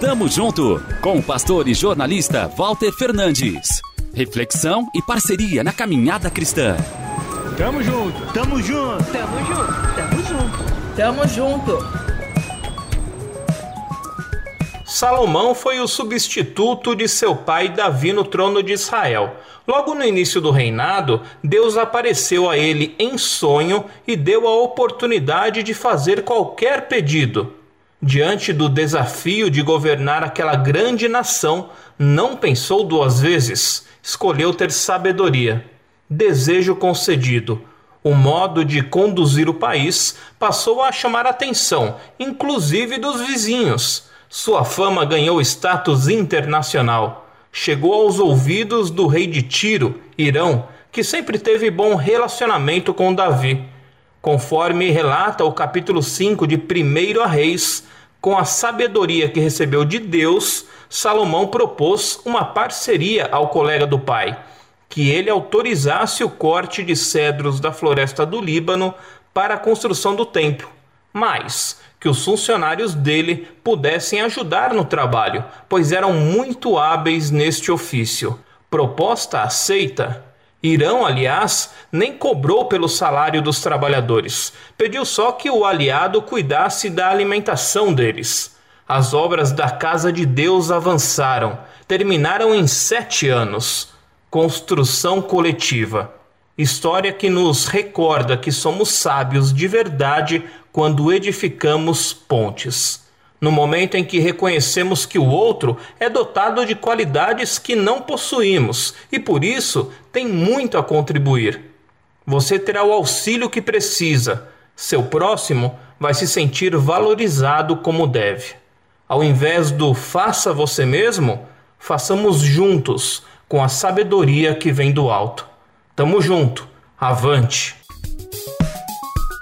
Tamo junto com o pastor e jornalista Walter Fernandes. Reflexão e parceria na caminhada cristã. Tamo junto, tamo junto, tamo junto, tamo junto, tamo junto. Salomão foi o substituto de seu pai Davi no trono de Israel. Logo no início do reinado, Deus apareceu a ele em sonho e deu a oportunidade de fazer qualquer pedido. Diante do desafio de governar aquela grande nação, não pensou duas vezes, escolheu ter sabedoria. Desejo concedido. O modo de conduzir o país passou a chamar atenção, inclusive dos vizinhos. Sua fama ganhou status internacional. Chegou aos ouvidos do rei de Tiro, Irão, que sempre teve bom relacionamento com Davi. Conforme relata o capítulo 5 de 1 a Reis, com a sabedoria que recebeu de Deus, Salomão propôs uma parceria ao colega do pai, que ele autorizasse o corte de cedros da floresta do Líbano para a construção do templo, mas que os funcionários dele pudessem ajudar no trabalho, pois eram muito hábeis neste ofício. Proposta aceita. Irão, aliás, nem cobrou pelo salário dos trabalhadores, pediu só que o aliado cuidasse da alimentação deles. As obras da Casa de Deus avançaram, terminaram em sete anos. Construção coletiva. História que nos recorda que somos sábios de verdade quando edificamos pontes no momento em que reconhecemos que o outro é dotado de qualidades que não possuímos e por isso tem muito a contribuir. Você terá o auxílio que precisa, seu próximo vai se sentir valorizado como deve. Ao invés do faça você mesmo, façamos juntos, com a sabedoria que vem do alto. Tamo junto, avante!